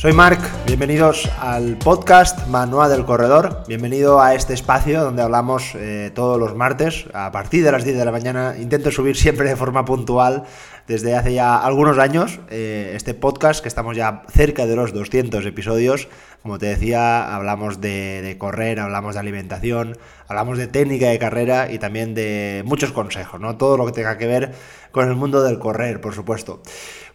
Soy Marc, bienvenidos al podcast Manual del Corredor, bienvenido a este espacio donde hablamos eh, todos los martes a partir de las 10 de la mañana, intento subir siempre de forma puntual desde hace ya algunos años eh, este podcast que estamos ya cerca de los 200 episodios, como te decía, hablamos de correr, hablamos de alimentación, hablamos de técnica de carrera y también de muchos consejos, ¿no? Todo lo que tenga que ver con el mundo del correr, por supuesto.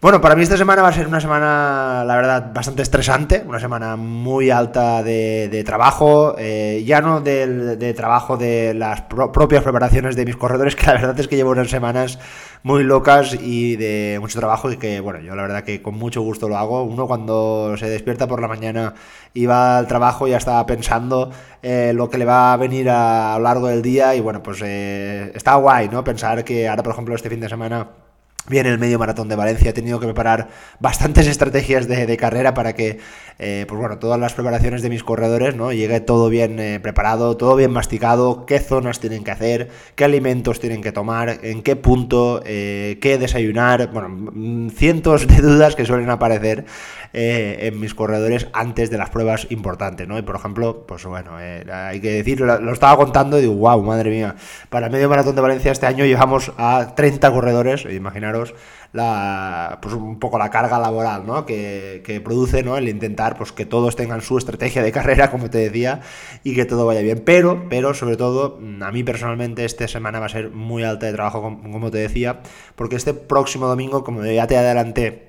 Bueno, para mí esta semana va a ser una semana, la verdad, bastante estresante, una semana muy alta de, trabajo, eh, ya no de, trabajo de las propias preparaciones de mis corredores, que la verdad es que llevo unas semanas muy locas y de mucho trabajo y que, bueno, yo la verdad que con mucho gusto lo hago. Uno cuando se despierta por la mañana y va al trabajo ya está pensando eh, lo que le va a venir a, lo largo del día y, bueno, pues eh, está guay, ¿no? Pensar que ahora, por ejemplo, este fin de semana Viene el medio maratón de Valencia, he tenido que preparar bastantes estrategias de, carrera para que, eh, pues bueno, todas las preparaciones de mis corredores, ¿no? Llegue todo bien eh, preparado, todo bien masticado, qué zonas tienen que hacer, qué alimentos tienen que tomar, en qué punto, qué desayunar, bueno, cientos de dudas que suelen aparecer en mis corredores antes de las pruebas importantes, ¿no? Y por ejemplo, pues bueno, hay que decir, lo, estaba contando y digo, wow, madre mía, para el medio maratón de Valencia este año llevamos a 30 corredores, imaginaros la, pues un poco la carga laboral ¿no? que, produce ¿no? el intentar pues, que todos tengan su estrategia de carrera, como te decía, y que todo vaya bien. Pero, pero sobre todo, a mí personalmente esta semana va a ser muy alta de trabajo, como te decía, porque este próximo domingo, como ya te adelanté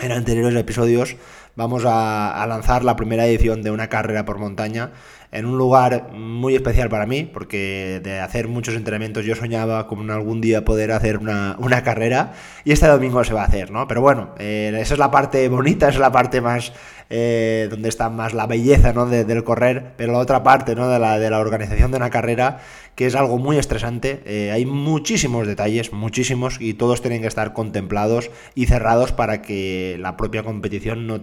en anteriores episodios, vamos a, lanzar la primera edición de una carrera por montaña en un lugar muy especial para mí, porque de hacer muchos entrenamientos yo soñaba con algún día poder hacer una, carrera y este domingo se va a hacer, ¿no? Pero bueno, eh, esa es la parte bonita, es la parte más eh, donde está más la belleza ¿no? del correr, pero la otra parte ¿no? de, la, de la organización de una carrera que es algo muy estresante. Eh, hay muchísimos detalles, muchísimos, y todos tienen que estar contemplados y cerrados para que la propia competición no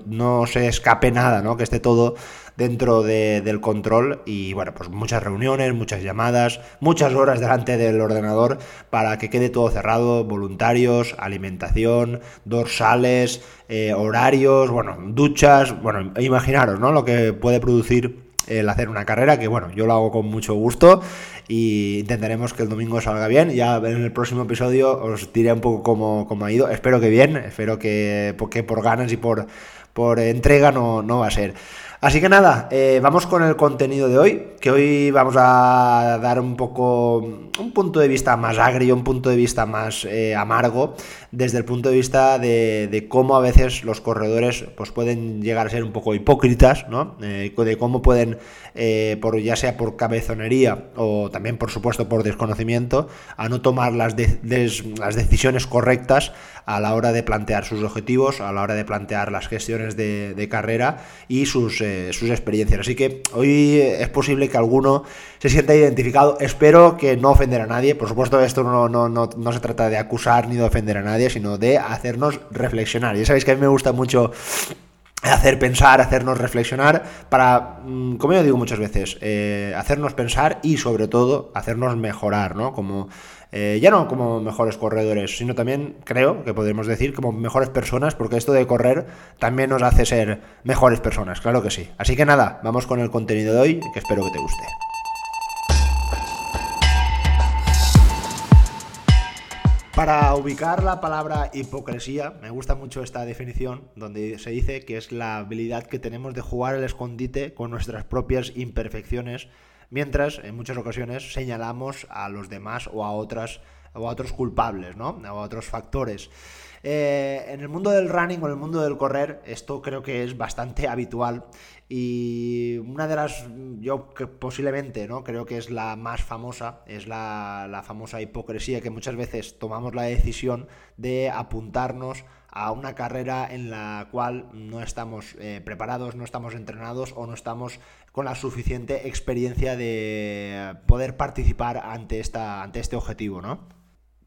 se escape nada, ¿no? que esté todo dentro del control y bueno, pues muchas reuniones, muchas llamadas, muchas horas delante del ordenador para que quede todo cerrado, voluntarios, alimentación, dorsales, eh, horarios, bueno, duchas, bueno, imaginaros, ¿no? Lo que puede producir el hacer una carrera, que bueno, yo lo hago con mucho gusto y intentaremos que el domingo salga bien. Ya en el próximo episodio os diré un poco cómo, cómo ha ido. Espero que bien, espero que, porque por ganas y por, por entrega no, no va a ser. Así que nada, eh, vamos con el contenido de hoy, que hoy vamos a dar un poco un punto de vista más agrio, un punto de vista más eh, amargo, desde el punto de vista de, cómo a veces los corredores pues, pueden llegar a ser un poco hipócritas, ¿no? Eh, de cómo pueden, por, ya sea por cabezonería o también por supuesto por desconocimiento, a no tomar las, las decisiones correctas a la hora de plantear sus objetivos, a la hora de plantear las gestiones de, carrera y sus, eh, sus experiencias. Así que hoy es posible que alguno se sienta identificado. Espero que no ofender a nadie. Por supuesto, esto no, no, no, no se trata de acusar ni de ofender a nadie, sino de hacernos reflexionar. Ya sabéis que a mí me gusta mucho hacer pensar, hacernos reflexionar, para, mm, como yo digo muchas veces, eh, hacernos pensar y sobre todo hacernos mejorar, ¿no? Como eh, ya no como mejores corredores, sino también creo que podemos decir como mejores personas, porque esto de correr también nos hace ser mejores personas, claro que sí. Así que nada, vamos con el contenido de hoy, que espero que te guste. Para ubicar la palabra hipocresía, me gusta mucho esta definición, donde se dice que es la habilidad que tenemos de jugar el escondite con nuestras propias imperfecciones mientras en muchas ocasiones señalamos a los demás o a otras o a otros culpables, ¿no? O a otros factores. Eh, en el mundo del running o en el mundo del correr, esto creo que es bastante habitual. Y una de las, yo que posiblemente, ¿no? Creo que es la más famosa, es la, la famosa hipocresía que muchas veces tomamos la decisión de apuntarnos a una carrera en la cual no estamos eh, preparados, no estamos entrenados o no estamos con la suficiente experiencia de poder participar ante, esta, ante este objetivo, ¿no?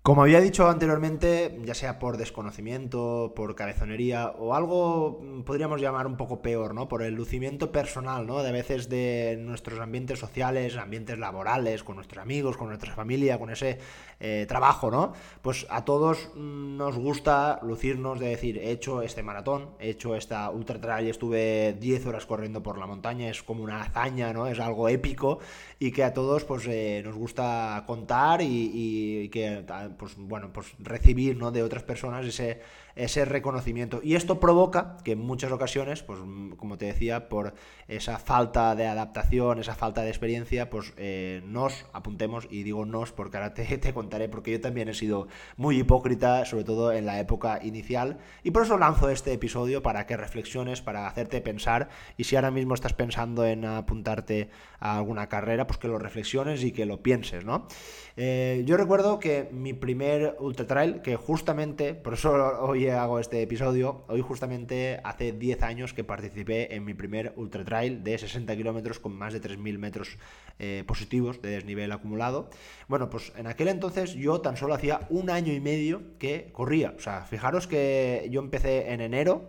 Como había dicho anteriormente, ya sea por desconocimiento, por cabezonería o algo mm, podríamos llamar un poco peor, ¿no? Por el lucimiento personal, ¿no? De veces de nuestros ambientes sociales, ambientes laborales, con nuestros amigos, con nuestra familia, con ese eh, trabajo, ¿no? Pues a todos mm, nos gusta lucirnos de decir, he hecho este maratón, he hecho esta ultra trail, estuve 10 horas corriendo por la montaña, es como una hazaña, ¿no? Es algo épico y que a todos pues eh, nos gusta contar y que pues bueno, pues recibir ¿no? de otras personas ese, ese reconocimiento. Y esto provoca que en muchas ocasiones, pues como te decía, por esa falta de adaptación, esa falta de experiencia, pues eh, nos apuntemos, y digo nos porque ahora te, te contaré, porque yo también he sido muy hipócrita, sobre todo en la época inicial, y por eso lanzo este episodio para que reflexiones, para hacerte pensar, y si ahora mismo estás pensando en apuntarte a alguna carrera, pues que lo reflexiones y que lo pienses, ¿no? Eh, yo recuerdo que mi primer ultra trail, que justamente, por eso hoy hago este episodio, hoy justamente hace 10 años que participé en mi primer ultra trail de 60 kilómetros con más de 3.000 metros eh, positivos de desnivel acumulado. Bueno, pues en aquel entonces yo tan solo hacía un año y medio que corría. O sea, fijaros que yo empecé en enero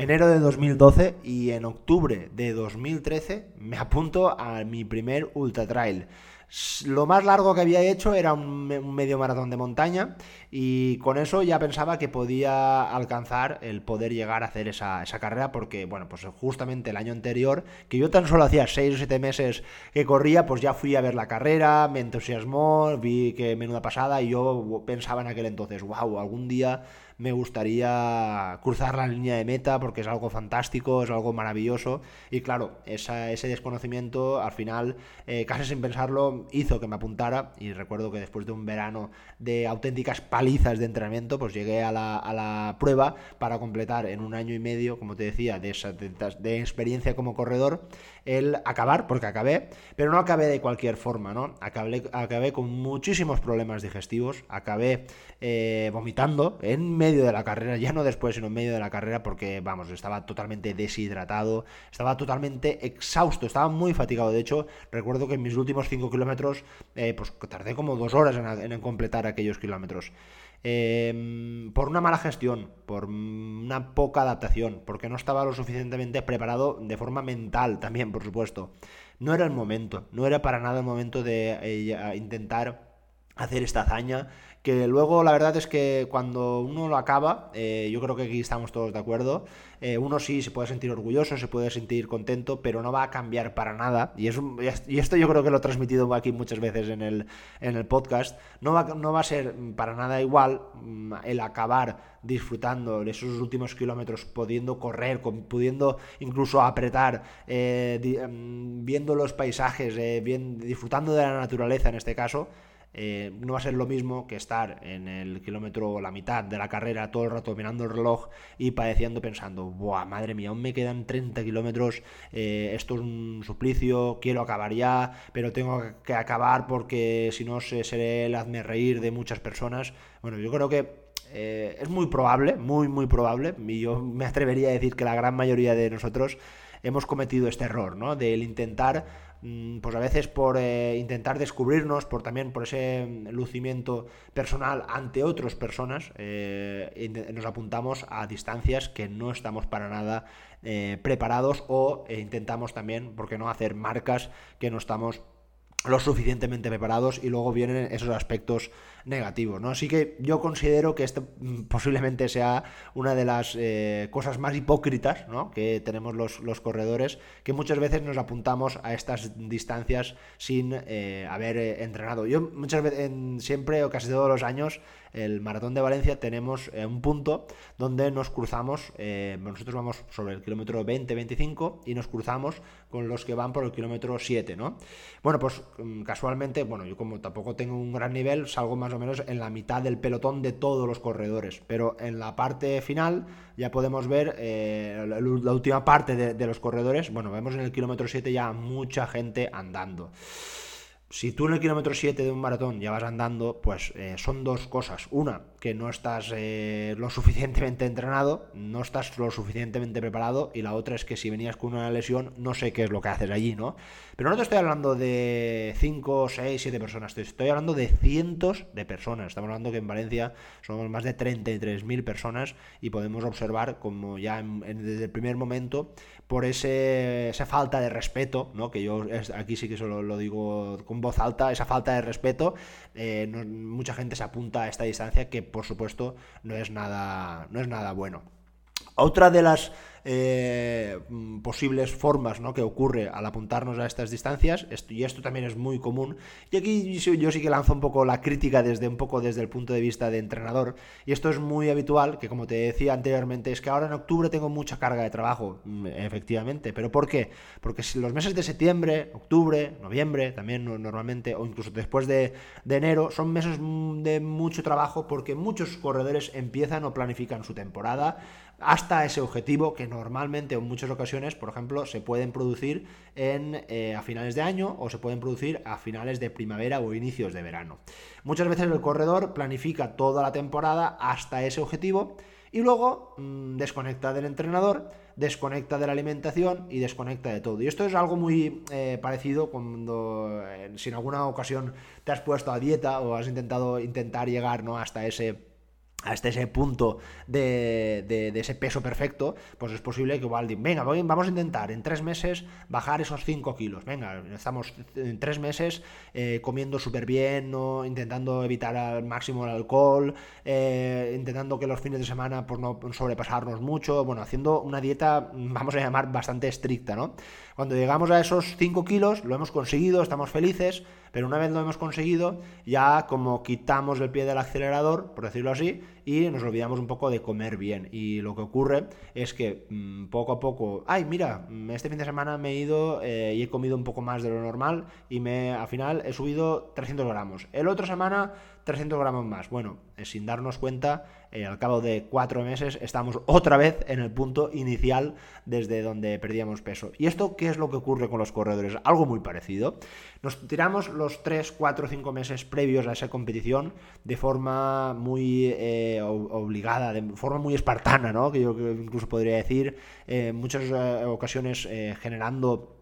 enero de 2012 y en octubre de 2013 me apunto a mi primer ultra trail. Lo más largo que había hecho era un, medio maratón de montaña y con eso ya pensaba que podía alcanzar el poder llegar a hacer esa, carrera porque, bueno, pues justamente el año anterior, que yo tan solo hacía 6 o 7 meses que corría, pues ya fui a ver la carrera, me entusiasmó, vi que menuda pasada y yo pensaba en aquel entonces, wow, algún día me gustaría cruzar la línea de meta porque es algo fantástico, es algo maravilloso. Y claro, ese desconocimiento al final, eh, casi sin pensarlo, hizo que me apuntara. Y recuerdo que después de un verano de auténticas palizas de entrenamiento, pues llegué a la, prueba para completar en un año y medio, como te decía, de, de experiencia como corredor el acabar, porque acabé, pero no acabé de cualquier forma, ¿no? Acabé, acabé con muchísimos problemas digestivos, acabé eh, vomitando en medio de la carrera, ya no después, sino en medio de la carrera, porque, vamos, estaba totalmente deshidratado, estaba totalmente exhausto, estaba muy fatigado. De hecho, recuerdo que en mis últimos 5 kilómetros, eh, pues tardé como dos horas en completar aquellos kilómetros. Em, por una mala gestión, por una poca adaptación, porque no estaba lo suficientemente preparado de forma mental también, por supuesto. No era el momento, no era para nada el momento de eh, intentar hacer esta hazaña que luego la verdad es que cuando uno lo acaba, eh, yo creo que aquí estamos todos de acuerdo, eh, uno sí se puede sentir orgulloso, se puede sentir contento, pero no va a cambiar para nada, y, es y esto yo creo que lo he transmitido aquí muchas veces en el, en el podcast, no va, no va a ser para nada igual mm, el acabar disfrutando de esos últimos kilómetros, pudiendo correr, pudiendo incluso apretar, eh, mm, viendo los paisajes, bien, disfrutando de la naturaleza en este caso, eh, no va a ser lo mismo que estar en el kilómetro, la mitad de la carrera, todo el rato mirando el reloj y padeciendo pensando, ¡buah, madre mía, aún me quedan 30 kilómetros, eh, esto es un suplicio, quiero acabar ya, pero tengo que acabar porque si no seré el hazme reír de muchas personas. Bueno, yo creo que eh, es muy probable, muy, muy probable, y yo me atrevería a decir que la gran mayoría de nosotros hemos cometido este error, ¿no? Del intentar pues a veces por eh, intentar descubrirnos, por también por ese lucimiento personal ante otras personas, eh, nos apuntamos a distancias que no estamos para nada eh, preparados o intentamos también, ¿por qué no?, hacer marcas que no estamos lo suficientemente preparados y luego vienen esos aspectos negativos, ¿no? Así que yo considero que esto posiblemente sea una de las eh, cosas más hipócritas ¿no? que tenemos los, los, corredores, que muchas veces nos apuntamos a estas distancias sin eh, haber eh, entrenado. Yo muchas veces, siempre o casi todos los años, el Maratón de Valencia tenemos un punto donde nos cruzamos, nosotros vamos sobre el kilómetro 20-25 y nos cruzamos con los que van por el kilómetro 7, ¿no? Bueno, pues mm, casualmente, bueno, yo como tampoco tengo un gran nivel, salgo más o menos en la mitad del pelotón de todos los corredores, pero en la parte final ya podemos ver eh, la, última parte de, los corredores, bueno, vemos en el kilómetro 7 ya mucha gente andando. Si tú en el kilómetro 7 de un maratón ya vas andando, pues eh, son dos cosas. Una, que no estás eh, lo suficientemente entrenado, no estás lo suficientemente preparado y la otra es que si venías con una lesión no sé qué es lo que haces allí, ¿no? Pero no te estoy hablando de 5, 6, 7 personas, te estoy hablando de cientos de personas. Estamos hablando que en Valencia somos más de 33.000 personas y podemos observar como ya desde el primer momento por ese, esa falta de respeto, ¿no? que yo aquí sí que solo lo digo con voz alta, esa falta de respeto, eh, mucha gente se apunta a esta distancia que por supuesto no es nada, no es nada bueno. Otra de las eh, posibles formas ¿no? que ocurre al apuntarnos a estas distancias, y esto también es muy común, y aquí yo, sí que lanzo un poco la crítica desde un poco desde el punto de vista de entrenador, y esto es muy habitual, que como te decía anteriormente, es que ahora en octubre tengo mucha carga de trabajo, mm, efectivamente, pero ¿por qué? Porque los meses de septiembre, octubre, noviembre, también normalmente, o incluso después de, de enero, son meses mm, de mucho trabajo porque muchos corredores empiezan o planifican su temporada, hasta ese objetivo que normalmente en muchas ocasiones, por ejemplo, se pueden producir en, eh, a finales de año o se pueden producir a finales de primavera o inicios de verano. Muchas veces el corredor planifica toda la temporada hasta ese objetivo y luego mm, desconecta del entrenador, desconecta de la alimentación y desconecta de todo. Y esto es algo muy eh, parecido cuando eh, si en alguna ocasión te has puesto a dieta o has intentado intentar llegar ¿no? hasta ese hasta ese punto de, de, ese peso perfecto, pues es posible que igual, venga, vamos a intentar en tres meses bajar esos 5 kilos. Venga, estamos en tres meses eh, comiendo súper bien, ¿no? intentando evitar al máximo el alcohol, eh, intentando que los fines de semana pues, no sobrepasarnos mucho, bueno, haciendo una dieta, vamos a llamar, bastante estricta, ¿no? Cuando llegamos a esos 5 kilos, lo hemos conseguido, estamos felices, pero una vez lo hemos conseguido, ya como quitamos el pie del acelerador, por decirlo así, y nos olvidamos un poco de comer bien. Y lo que ocurre es que mm, poco a poco, ay, mira, mm, este fin de semana me he ido eh, y he comido un poco más de lo normal y me, al final he subido 300 gramos. El otro semana 300 gramos más. Bueno, eh, sin darnos cuenta, eh, al cabo de cuatro meses estamos otra vez en el punto inicial desde donde perdíamos peso. ¿Y esto qué es lo que ocurre con los corredores? Algo muy parecido. Nos tiramos los 3, 4, 5 meses previos a esa competición de forma muy eh, obligada, de forma muy espartana, ¿no? que yo incluso podría decir, en muchas ocasiones generando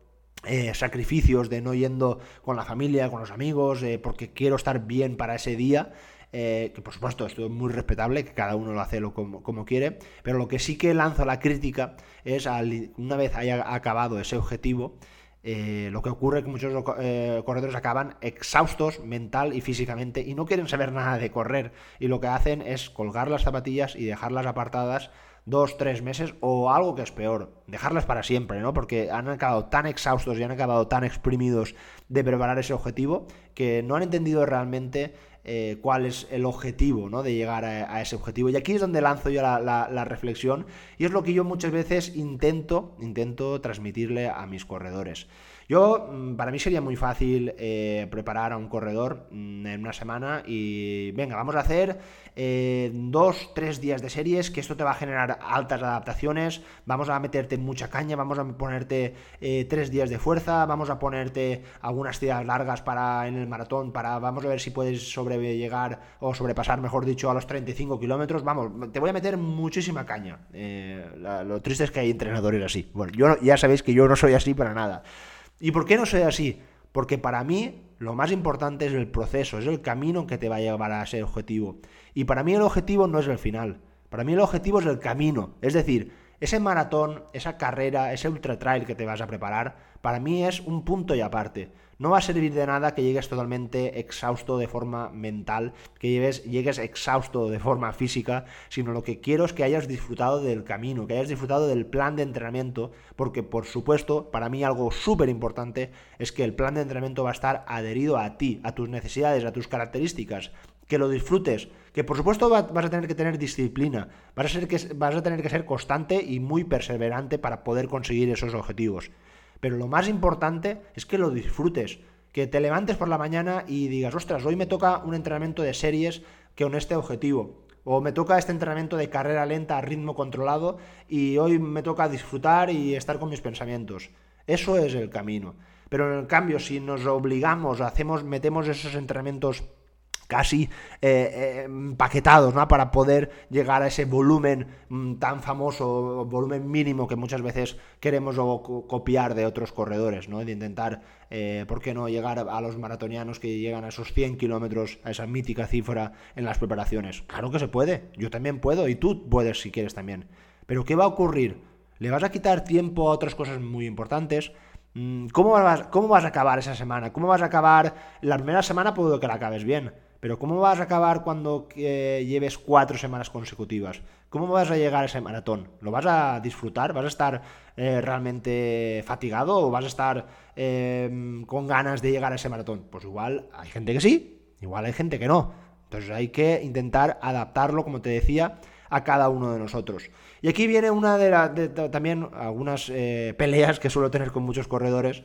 eh, sacrificios de no yendo con la familia, con los amigos, eh, porque quiero estar bien para ese día. Eh, que por supuesto esto es muy respetable, que cada uno lo hace lo como, como, quiere, pero lo que sí que lanzo la crítica es al, una vez haya acabado ese objetivo, lo que ocurre es que muchos corredores acaban exhaustos mental y físicamente y no quieren saber nada de correr y lo que hacen es colgar las zapatillas y dejarlas apartadas dos, tres meses o algo que es peor, dejarlas para siempre, ¿no? Porque han acabado tan exhaustos y han acabado tan exprimidos de preparar ese objetivo que no han entendido realmente eh, cuál es el objetivo, ¿no? De llegar a, ese objetivo. Y aquí es donde lanzo yo la, la, reflexión y es lo que yo muchas veces intento, intento transmitirle a mis corredores. Yo, mm, para mí sería muy fácil eh, preparar a un corredor mm, en una semana y venga, vamos a hacer eh, dos, tres días de series, que esto te va a generar altas adaptaciones, vamos a meterte mucha caña, vamos a ponerte eh, tres días de fuerza, vamos a ponerte algunas tiras largas para en el maratón, para vamos a ver si puedes sobrellegar o sobrepasar, mejor dicho, a los 35 kilómetros, vamos, te voy a meter muchísima caña. lo triste es que hay entrenadores así. Bueno, yo ya sabéis que yo no soy así para nada. ¿Y por qué no soy así? Porque para mí lo más importante es el proceso, es el camino que te va a llevar a ese objetivo. Y para mí el objetivo no es el final, para mí el objetivo es el camino. Es decir, ese maratón, esa carrera, ese ultra trail que te vas a preparar, para mí es un punto y aparte. No va a servir de nada que llegues totalmente exhausto de forma mental, que llegues, llegues exhausto de forma física, sino lo que quiero es que hayas disfrutado del camino, que hayas disfrutado del plan de entrenamiento, porque por supuesto, para mí algo súper importante es que el plan de entrenamiento va a estar adherido a ti, a tus necesidades, a tus características, que lo disfrutes, que por supuesto vas a tener que tener disciplina, vas a, ser que, vas a tener que ser constante y muy perseverante para poder conseguir esos objetivos. Pero lo más importante es que lo disfrutes, que te levantes por la mañana y digas, ostras, hoy me toca un entrenamiento de series con este objetivo. O me toca este entrenamiento de carrera lenta a ritmo controlado y hoy me toca disfrutar y estar con mis pensamientos. Eso es el camino. Pero en cambio, si nos obligamos, hacemos, metemos esos entrenamientos casi eh, eh, paquetados ¿no? para poder llegar a ese volumen mm, tan famoso, volumen mínimo que muchas veces queremos copiar de otros corredores, ¿no? de intentar, eh, ¿por qué no?, llegar a los maratonianos que llegan a esos 100 kilómetros, a esa mítica cifra en las preparaciones. Claro que se puede, yo también puedo y tú puedes si quieres también. Pero ¿qué va a ocurrir? ¿Le vas a quitar tiempo a otras cosas muy importantes? Mm, ¿Cómo vas, ¿Cómo vas a acabar esa semana? ¿Cómo vas a acabar? La primera semana puedo que la acabes bien pero ¿cómo vas a acabar cuando eh, lleves cuatro semanas consecutivas? ¿Cómo vas a llegar a ese maratón? ¿Lo vas a disfrutar? ¿Vas a estar eh, realmente fatigado o vas a estar eh, con ganas de llegar a ese maratón? Pues igual hay gente que sí, igual hay gente que no. Entonces hay que intentar adaptarlo, como te decía, a cada uno de nosotros. Y aquí viene una de, las también algunas peleas que suelo tener con muchos corredores.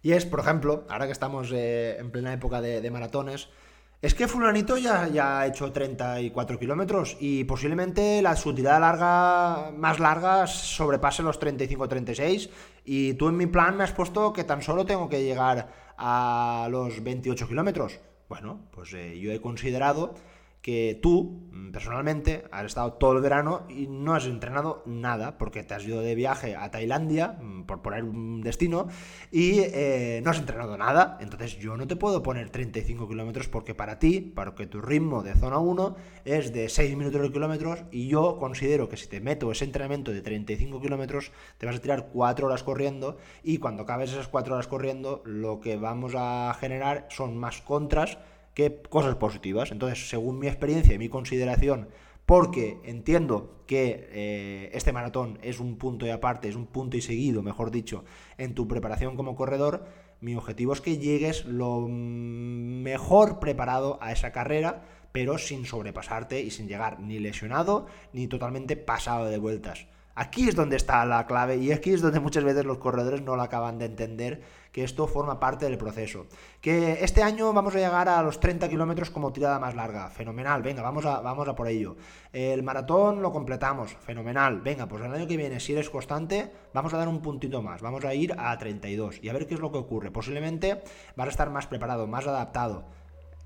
Y es, por ejemplo, ahora que estamos en plena época de maratones, es que fulanito ya, ya ha hecho 34 kilómetros y posiblemente la, su tirada larga, más larga sobrepase los 35-36 y tú en mi plan me has puesto que tan solo tengo que llegar a los 28 kilómetros. Bueno, pues eh, yo he considerado que tú, mm, personalmente, has estado todo el verano y no has entrenado nada, porque te has ido de viaje a Tailandia, mm, por poner un destino, y eh, no has entrenado nada. Entonces yo no te puedo poner 35 kilómetros porque para ti, para que tu ritmo de zona 1 es de 6 minutos de kilómetros, y yo considero que si te meto ese entrenamiento de 35 kilómetros, te vas a tirar 4 horas corriendo, y cuando acabes esas 4 horas corriendo, lo que vamos a generar son más contras que cosas positivas. Entonces, según mi experiencia y mi consideración, porque entiendo que eh, este maratón es un punto y aparte, es un punto y seguido, mejor dicho, en tu preparación como corredor, mi objetivo es que llegues lo mejor preparado a esa carrera, pero sin sobrepasarte y sin llegar ni lesionado ni totalmente pasado de vueltas. Aquí es donde está la clave y aquí es donde muchas veces los corredores no lo acaban de entender que esto forma parte del proceso. Que este año vamos a llegar a los 30 kilómetros como tirada más larga, fenomenal, venga, vamos a, vamos a por ello. El maratón lo completamos, fenomenal, venga, pues el año que viene, si eres constante, vamos a dar un puntito más, vamos a ir a 32 y a ver qué es lo que ocurre. Posiblemente vas a estar más preparado, más adaptado.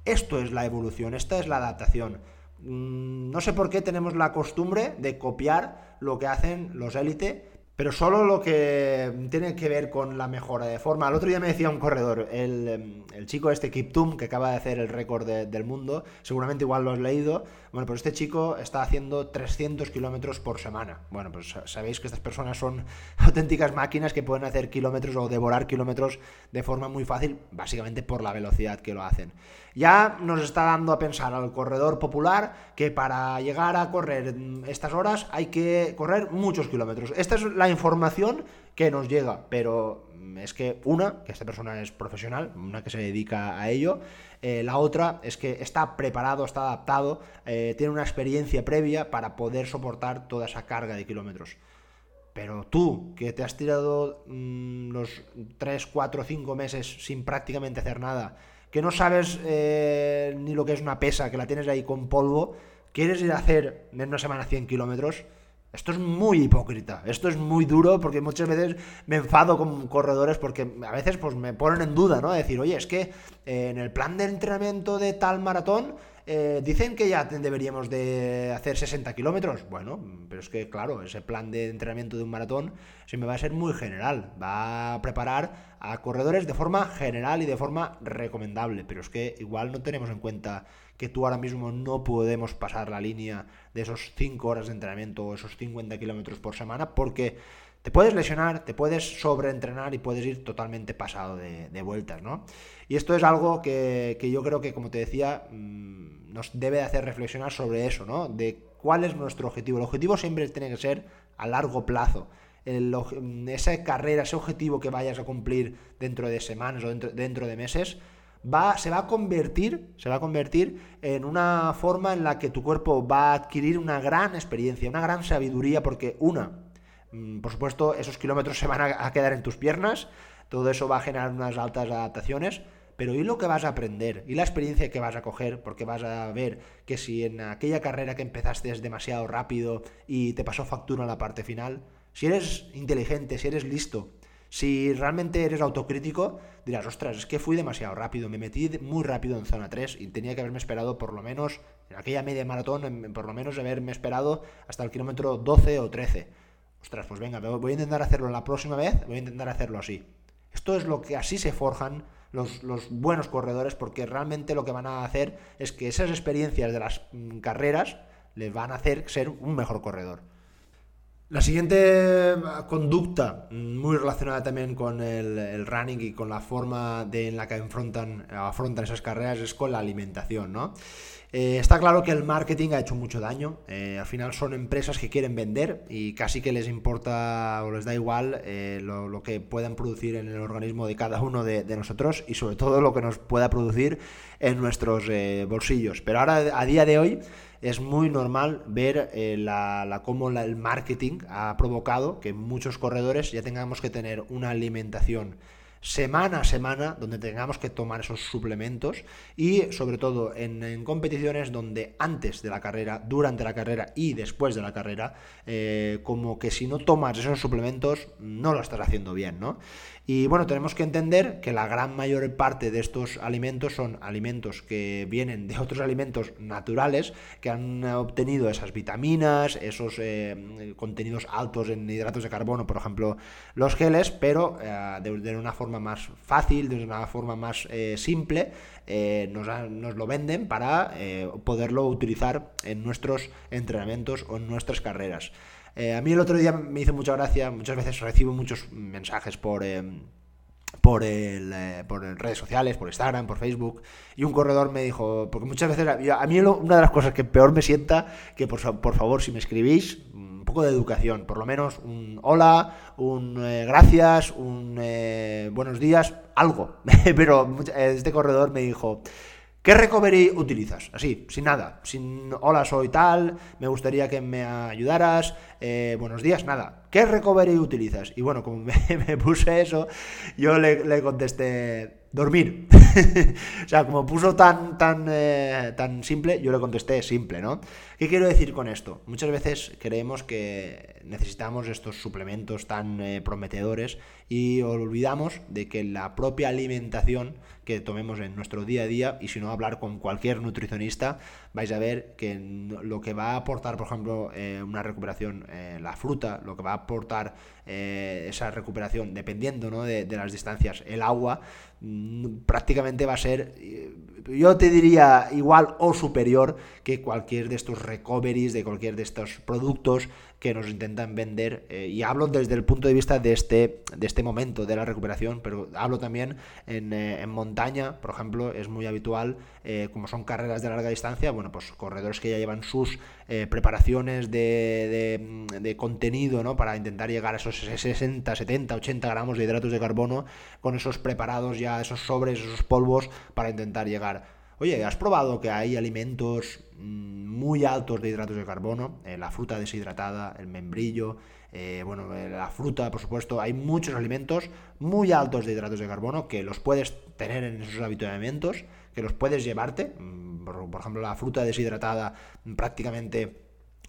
Esto es la evolución, esta es la adaptación. Mm, no sé por qué tenemos la costumbre de copiar lo que hacen los élite, pero solo lo que tiene que ver con la mejora de forma. El otro día me decía un corredor, el, em, chico este Kiptum, que acaba de hacer el récord del mundo, seguramente igual lo has leído. Bueno, pues este chico está haciendo 300 kilómetros por semana. Bueno, pues sabéis que estas personas son auténticas máquinas que pueden hacer kilómetros o devorar kilómetros de forma muy fácil, básicamente por la velocidad que lo hacen ya nos está dando a pensar al corredor popular que para llegar a correr estas horas hay que correr muchos kilómetros. Esta es la información que nos llega, pero es que una, que esta persona es profesional, una que se dedica a ello, eh, la otra es que está preparado, está adaptado, eh, tiene una experiencia previa para poder soportar toda esa carga de kilómetros. Pero tú, que te has tirado mm, los 3, 4, 5 meses sin prácticamente hacer nada, que no sabes eh, ni lo que es una pesa, que la tienes ahí con polvo, quieres ir a hacer en una semana 100 kilómetros, esto es muy hipócrita, esto es muy duro porque muchas veces me enfado con corredores porque a veces pues me ponen en duda, ¿no? Decir, oye, es que eh, en el plan de entrenamiento de tal maratón eh, dicen que ya deberíamos de hacer 60 kilómetros. Bueno, pero es que, claro, ese plan de entrenamiento de un maratón se me va a ser muy general. Va a preparar a corredores de forma general y de forma recomendable. Pero es que igual no tenemos en cuenta que tú ahora mismo no podemos pasar la línea de esos 5 horas de entrenamiento o esos 50 kilómetros por semana porque te puedes lesionar, te puedes sobreentrenar y puedes ir totalmente pasado de, vueltas, ¿no? Y esto es algo que, yo creo que, como te decía, mm, nos debe hacer reflexionar sobre eso, ¿no? De cuál es nuestro objetivo. El objetivo siempre tiene que ser a largo plazo. esa carrera, ese objetivo que vayas a cumplir dentro de semanas o dentro, dentro de meses, Va, se va a convertir, se va a convertir en una forma en la que tu cuerpo va a adquirir una gran experiencia, una gran sabiduría, porque una, Mm, por supuesto, esos kilómetros se van a quedar en tus piernas, todo eso va a generar unas altas adaptaciones, pero ¿y lo que vas a aprender? ¿Y la experiencia que vas a coger? Porque vas a ver que si en aquella carrera que empezaste es demasiado rápido y te pasó factura en la parte final, si eres inteligente, si eres listo, Si realmente eres autocrítico, dirás, ostras, es que fui demasiado rápido, me metí muy rápido en zona 3 y tenía que haberme esperado por lo menos, en aquella media maratón, por lo menos haberme esperado hasta el kilómetro 12 o 13. Ostras, pues venga, voy a intentar hacerlo la próxima vez, voy a intentar hacerlo así. Esto es lo que así se forjan los, buenos corredores, porque realmente lo que van a hacer es que esas experiencias de las mm, carreras les van a hacer ser un mejor corredor. La siguiente conducta, muy relacionada también con el, running y con la forma de, en la que afrontan, afrontan esas carreras, es con la alimentación, ¿no? Eh, está claro que el marketing ha hecho mucho daño. Eh, al final son empresas que quieren vender y casi que les importa o les da igual eh, lo, que puedan producir en el organismo de cada uno de, nosotros y sobre todo lo que nos pueda producir en nuestros bolsillos. Pero ahora, a día de hoy, es muy normal ver la, cómo el marketing ha provocado que muchos corredores ya tengamos que tener una alimentación semana a semana donde tengamos que tomar esos suplementos y sobre todo en, competiciones donde antes de la carrera, durante la carrera y después de la carrera, eh, como que si no tomas esos suplementos no lo estás haciendo bien, ¿no? Y bueno, tenemos que entender que la gran mayor parte de estos alimentos son alimentos que vienen de otros alimentos naturales que han obtenido esas vitaminas, esos eh, contenidos altos en hidratos de carbono, por ejemplo, los geles, pero eh, de, una forma más fácil, de una forma más eh, simple, nos, nos, lo venden para poderlo utilizar en nuestros entrenamientos o en nuestras carreras. Eh, a mí el otro día me hizo mucha gracia, muchas veces recibo muchos mensajes por... Eh, por, el, eh, por redes sociales, por Instagram, por Facebook, y un corredor me dijo, porque muchas veces, a mí una de las cosas que peor me sienta, que por, por favor, si me escribís, un poco de educación, por lo menos un hola, un gracias, un buenos días, algo, pero este corredor me dijo, ¿Qué recovery utilizas? Así, sin nada, sin hola, soy tal, me gustaría que me ayudaras, eh, buenos días, nada. ¿Qué recovery utilizas? Y bueno, como me, puse eso, yo le, contesté, dormir. o sea, como puso tan, tan, eh, tan simple, yo le contesté simple, ¿no? ¿Qué quiero decir con esto? Muchas veces creemos que necesitamos estos suplementos tan eh, prometedores y olvidamos de que la propia alimentación que tomemos en nuestro día a día y si no hablar con cualquier nutricionista vais a ver que lo que va a aportar por ejemplo eh, una recuperación eh, la fruta lo que va a aportar esa recuperación dependiendo ¿no? de, de, las distancias el agua mm, prácticamente va a ser yo te diría igual o superior que cualquier de estos recoveries, de cualquier de estos productos que nos intentan vender. Eh, y hablo desde el punto de vista de este, de este momento de la recuperación, pero hablo también en, eh, montaña, por ejemplo, es muy habitual, eh, como son carreras de larga distancia, bueno, pues corredores que ya llevan sus preparaciones de, de, contenido, ¿no? Para intentar llegar a esos 60, 70, 80 gramos de hidratos de carbono, con esos preparados ya, esos sobres, esos polvos, para intentar llegar. Oye, ¿has probado que hay alimentos mm, muy altos de hidratos de carbono? Eh, la fruta deshidratada, el membrillo, eh, bueno, eh, la fruta, por supuesto. Hay muchos alimentos muy altos de hidratos de carbono que los puedes tener en esos habituamientos, que los puedes llevarte. Mm, por, ejemplo, la fruta deshidratada prácticamente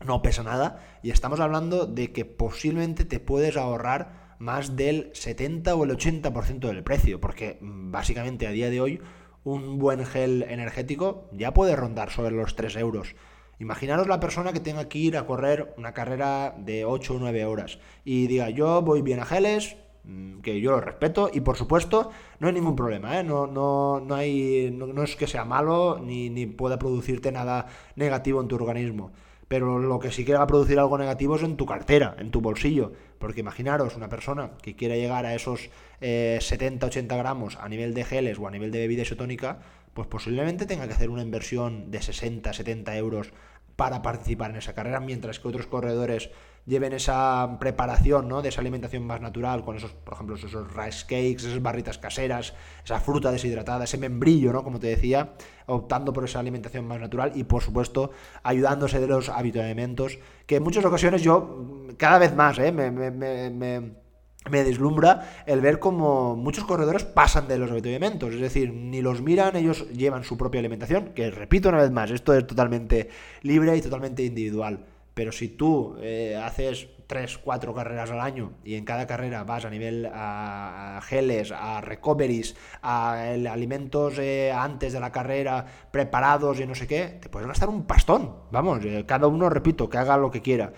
no pesa nada. Y estamos hablando de que posiblemente te puedes ahorrar más del 70 o el 80% del precio, porque mm, básicamente a día de hoy un buen gel energético ya puede rondar sobre los 3 euros. Imaginaros la persona que tenga que ir a correr una carrera de 8 o 9 horas y diga yo voy bien a geles, mm, que yo lo respeto y por supuesto no hay ningún problema, ¿eh? no, no, no, hay, no, es que sea malo ni, ni pueda producirte nada negativo en tu organismo. Pero lo que sí que va a producir algo negativo es en tu cartera, en tu bolsillo. Porque imaginaros una persona que quiera llegar a esos 70-80 eh, gramos a nivel de geles o a nivel de bebida isotónica, pues posiblemente tenga que hacer una inversión de 60-70 euros para participar en esa carrera, mientras que otros corredores lleven esa preparación, ¿no? De esa alimentación más natural, con esos, por ejemplo, esos rice cakes, esas barritas caseras, esa fruta deshidratada, ese membrillo, ¿no? Como te decía, optando por esa alimentación más natural y, por supuesto, ayudándose de los habituamientos, que en muchas ocasiones yo, cada vez más, ¿eh? me deslumbra el ver cómo muchos corredores pasan de los avituallamientos, es decir, ni los miran, ellos llevan su propia alimentación, que repito una vez más, esto es totalmente libre y totalmente individual. Pero si tú eh, haces 3, 4 carreras al año y en cada carrera vas a nivel a, geles, a recoveries, a alimentos eh, antes de la carrera preparados y no sé qué, te puedes gastar un pastón. Vamos, eh, cada uno, repito, que haga lo que quiera.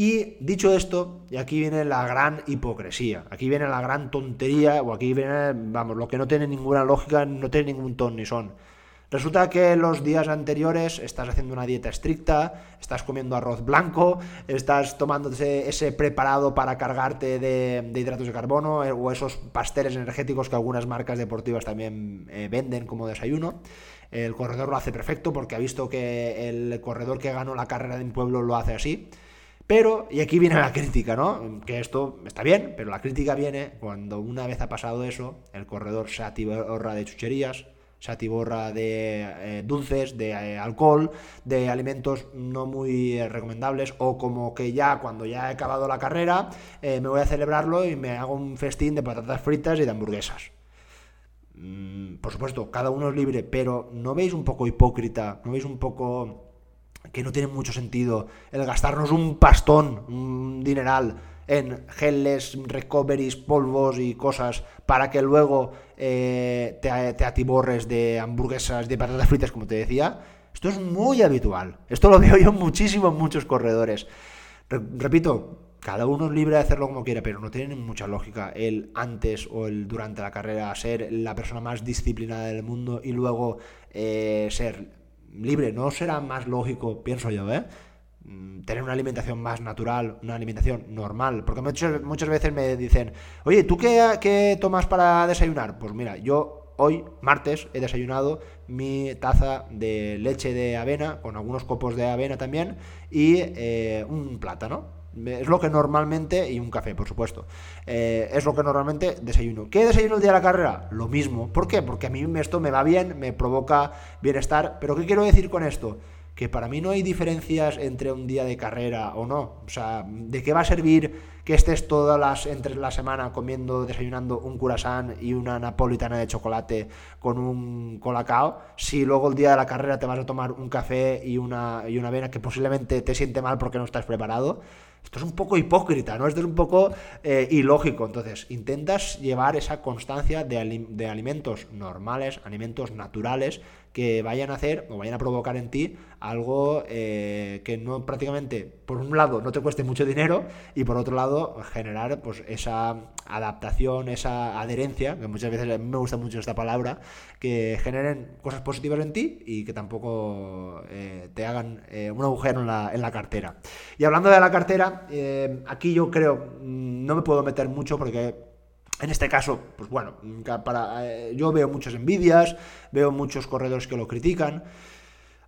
Y dicho esto, y aquí viene la gran hipocresía, aquí viene la gran tontería, o aquí viene, vamos, lo que no tiene ninguna lógica, no tiene ningún ton ni son. Resulta que los días anteriores estás haciendo una dieta estricta, estás comiendo arroz blanco, estás tomando ese, preparado para cargarte de, hidratos de carbono eh, o esos pasteles energéticos que algunas marcas deportivas también eh, venden como desayuno. El corredor lo hace perfecto porque ha visto que el corredor que ganó la carrera de un pueblo lo hace así. Pero, y aquí viene la crítica, ¿no? Que esto está bien, pero la crítica viene cuando una vez ha pasado eso, el corredor se atiborra de chucherías, se atiborra de eh, dulces, de eh, alcohol, de alimentos no muy eh, recomendables, o como que ya cuando ya he acabado la carrera me voy a celebrarlo y me hago un festín de patatas fritas y de hamburguesas. Mm, por supuesto, cada uno es libre, pero ¿no veis un poco hipócrita? ¿No veis un poco que no tiene mucho sentido el gastarnos un pastón, un dineral? en geles, recoveries, polvos y cosas para que luego eh, te, atiborres de hamburguesas, de patatas fritas, como te decía. Esto es muy habitual. Esto lo veo yo muchísimo en muchos corredores. repito, cada uno es libre de hacerlo como quiera, pero no tiene mucha lógica el antes o el durante la carrera ser la persona más disciplinada del mundo y luego eh, ser libre. ¿No será más lógico, pienso yo, ¿eh? Mm, tener una alimentación más natural, una alimentación normal. Porque muchas, muchas veces me dicen, oye, ¿tú qué, tomas para desayunar? Pues mira, yo hoy, martes, he desayunado mi taza de leche de avena, con algunos copos de avena también, y eh, un plátano. Es lo que normalmente, y un café, por supuesto, eh, es lo que normalmente desayuno. ¿Qué desayuno el día de la carrera? Lo mismo. ¿Por qué? Porque a mí esto me va bien, me provoca bienestar. Pero ¿qué quiero decir con esto? que para mí no hay diferencias entre un día de carrera o no. O sea, ¿de qué va a servir que estés todas las entre la semana comiendo, desayunando un curasán y una napolitana de chocolate con un colacao si luego el día de la carrera te vas a tomar un café y una, y una avena que posiblemente te siente mal porque no estás preparado? Esto es un poco hipócrita, ¿no? Esto es un poco eh, ilógico. Entonces, intentas llevar esa constancia de, de, alimentos normales, alimentos naturales, que vayan a hacer o vayan a provocar en ti algo eh, que no prácticamente, por un lado, no te cueste mucho dinero y por otro lado, generar pues esa adaptación, esa adherencia, que muchas veces me gusta mucho esta palabra, que generen cosas positivas en ti y que tampoco eh, te hagan un agujero en la, en la cartera. Y hablando de la cartera, eh, aquí yo creo, mm, no me puedo meter mucho porque en este caso, pues bueno, para, eh, yo veo muchas envidias, veo muchos corredores que lo critican.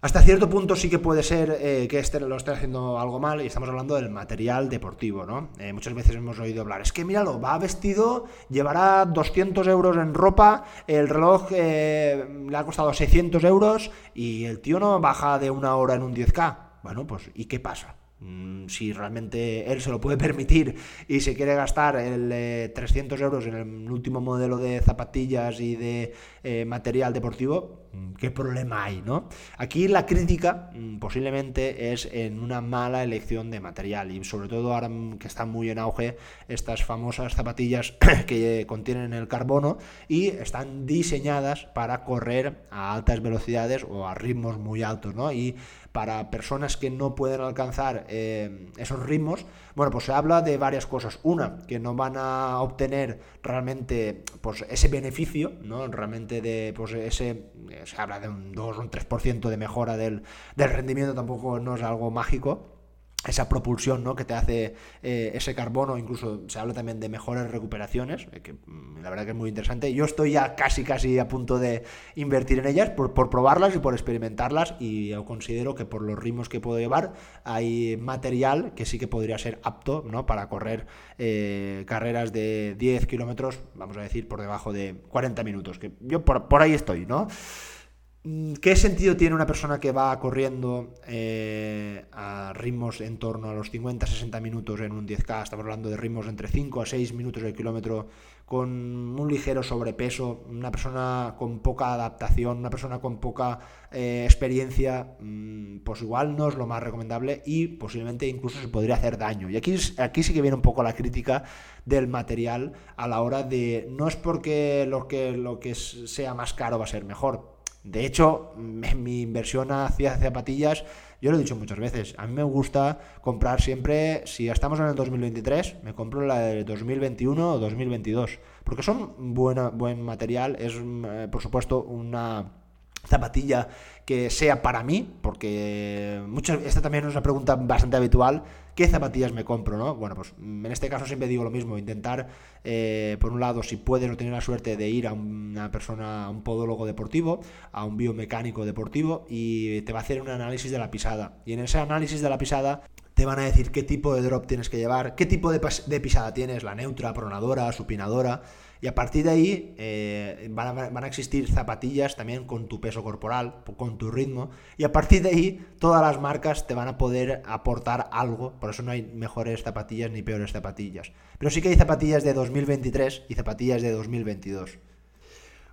Hasta cierto punto sí que puede ser eh, que este lo esté haciendo algo mal y estamos hablando del material deportivo, ¿no? muchas veces hemos oído hablar, es que míralo, va vestido, llevará 200 euros en ropa, el reloj le ha costado 600 euros y el tío no baja de una hora en un 10K. Bueno, pues ¿y qué pasa? Mm, si realmente él se lo puede permitir y se quiere gastar el 300 eh, euros en el último modelo de zapatillas y de eh, material deportivo, ¿qué problema hay? ¿no? Aquí la crítica mm, posiblemente es en una mala elección de material y sobre todo ahora que están muy en auge estas famosas zapatillas que contienen el carbono y están diseñadas para correr a altas velocidades o a ritmos muy altos ¿no? y para personas que no pueden alcanzar eh, esos ritmos, bueno, pues se habla de varias cosas. Una, que no van a obtener realmente pues, ese beneficio, ¿no? Realmente de pues, ese, se habla de un 2 o un 3% de mejora del, del rendimiento, tampoco no es algo mágico esa propulsión ¿no? que te hace eh, ese carbono, incluso se habla también de mejores recuperaciones, eh, que mm, la verdad que es muy interesante. Yo estoy ya casi casi a punto de invertir en ellas por, probarlas y por experimentarlas y yo considero que por los ritmos que puedo llevar hay material que sí que podría ser apto ¿no? para correr eh, carreras de 10 kilómetros, vamos a decir, por debajo de 40 minutos, que yo por, por ahí estoy, ¿no? Mm, ¿Qué sentido tiene una persona que va corriendo eh, a ritmos en torno a los 50-60 minutos en un 10K? Estamos hablando de ritmos entre 5 a 6 minutos el kilómetro con un ligero sobrepeso, una persona con poca adaptación, una persona con poca eh, experiencia, mm, pues igual no es lo más recomendable y posiblemente incluso se podría hacer daño. Y aquí, sí que viene un poco la crítica del material a la hora de, no es porque lo que, lo que sea más caro va a ser mejor, de hecho, mi inversión hacia zapatillas, yo lo he dicho muchas veces, a mí me gusta comprar siempre, si estamos en el 2023, me compro la de 2021 o 2022, porque son buena, buen material, es eh, por supuesto una zapatilla que sea para mí, porque muchas, esta también es una pregunta bastante habitual, ¿qué zapatillas me compro? ¿no? Bueno, pues en este caso siempre digo lo mismo, intentar, eh, por un lado, si puedes o tener la suerte de ir a una persona, a un podólogo deportivo, a un biomecánico deportivo, y te va a hacer un análisis de la pisada. Y en ese análisis de la pisada te van a decir qué tipo de drop tienes que llevar, qué tipo de, de pisada tienes, la neutra, pronadora, supinadora, y a partir de ahí eh, van, a, existir zapatillas también con tu peso corporal, con tu ritmo. Y a partir de ahí todas las marcas te van a poder aportar algo. Por eso no hay mejores zapatillas ni peores zapatillas. Pero sí que hay zapatillas de 2023 y zapatillas de 2022.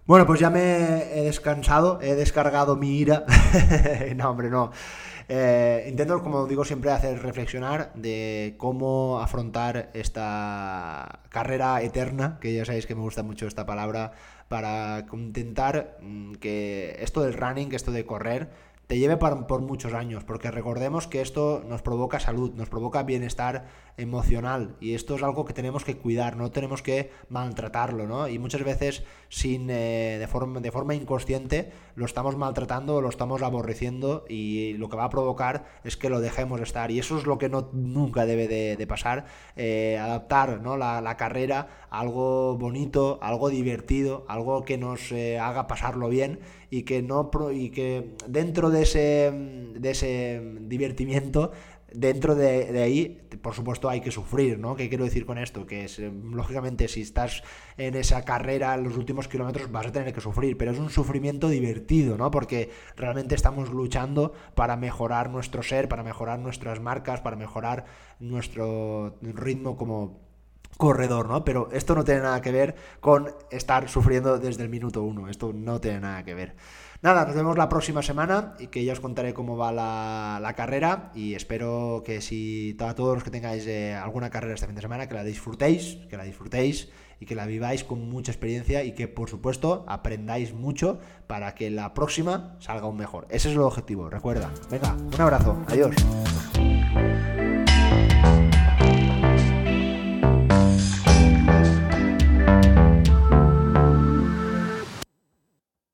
Bueno, pues ya me he descansado, he descargado mi ira. no, hombre, no. Eh, intento, como digo siempre, hacer reflexionar de cómo afrontar esta carrera eterna, que ya sabéis que me gusta mucho esta palabra, para intentar mm, que esto del running, esto de correr, te lleve por, muchos años, porque recordemos que esto nos provoca salud, nos provoca bienestar emocional y esto es algo que tenemos que cuidar, no tenemos que maltratarlo, ¿no? Y muchas veces sin, eh, de, forma, de forma inconsciente lo estamos maltratando, lo estamos aborreciendo y lo que va a provocar es que lo dejemos estar y eso es lo que no, nunca debe de, pasar, eh, adaptar ¿no? la, carrera a algo bonito, algo divertido, algo que nos eh, haga pasarlo bien y que no y que dentro de ese de ese divertimiento dentro de, ahí, por supuesto, hay que sufrir, ¿no? ¿Qué quiero decir con esto? Que es, eh, lógicamente, si estás en esa carrera en los últimos kilómetros, vas a tener que sufrir, pero es un sufrimiento divertido, ¿no? Porque realmente estamos luchando para mejorar nuestro ser, para mejorar nuestras marcas, para mejorar nuestro ritmo como corredor, ¿no? Pero esto no tiene nada que ver con estar sufriendo desde el minuto uno, esto no tiene nada que ver. Nada, nos vemos la próxima semana y que ya os contaré cómo va la, carrera y espero que si a todos los que tengáis eh, alguna carrera este fin de semana, que la disfrutéis, que la disfrutéis y que la viváis con mucha experiencia y que por supuesto aprendáis mucho para que la próxima salga aún mejor. Ese es el objetivo, recuerda. Venga, un abrazo, adiós.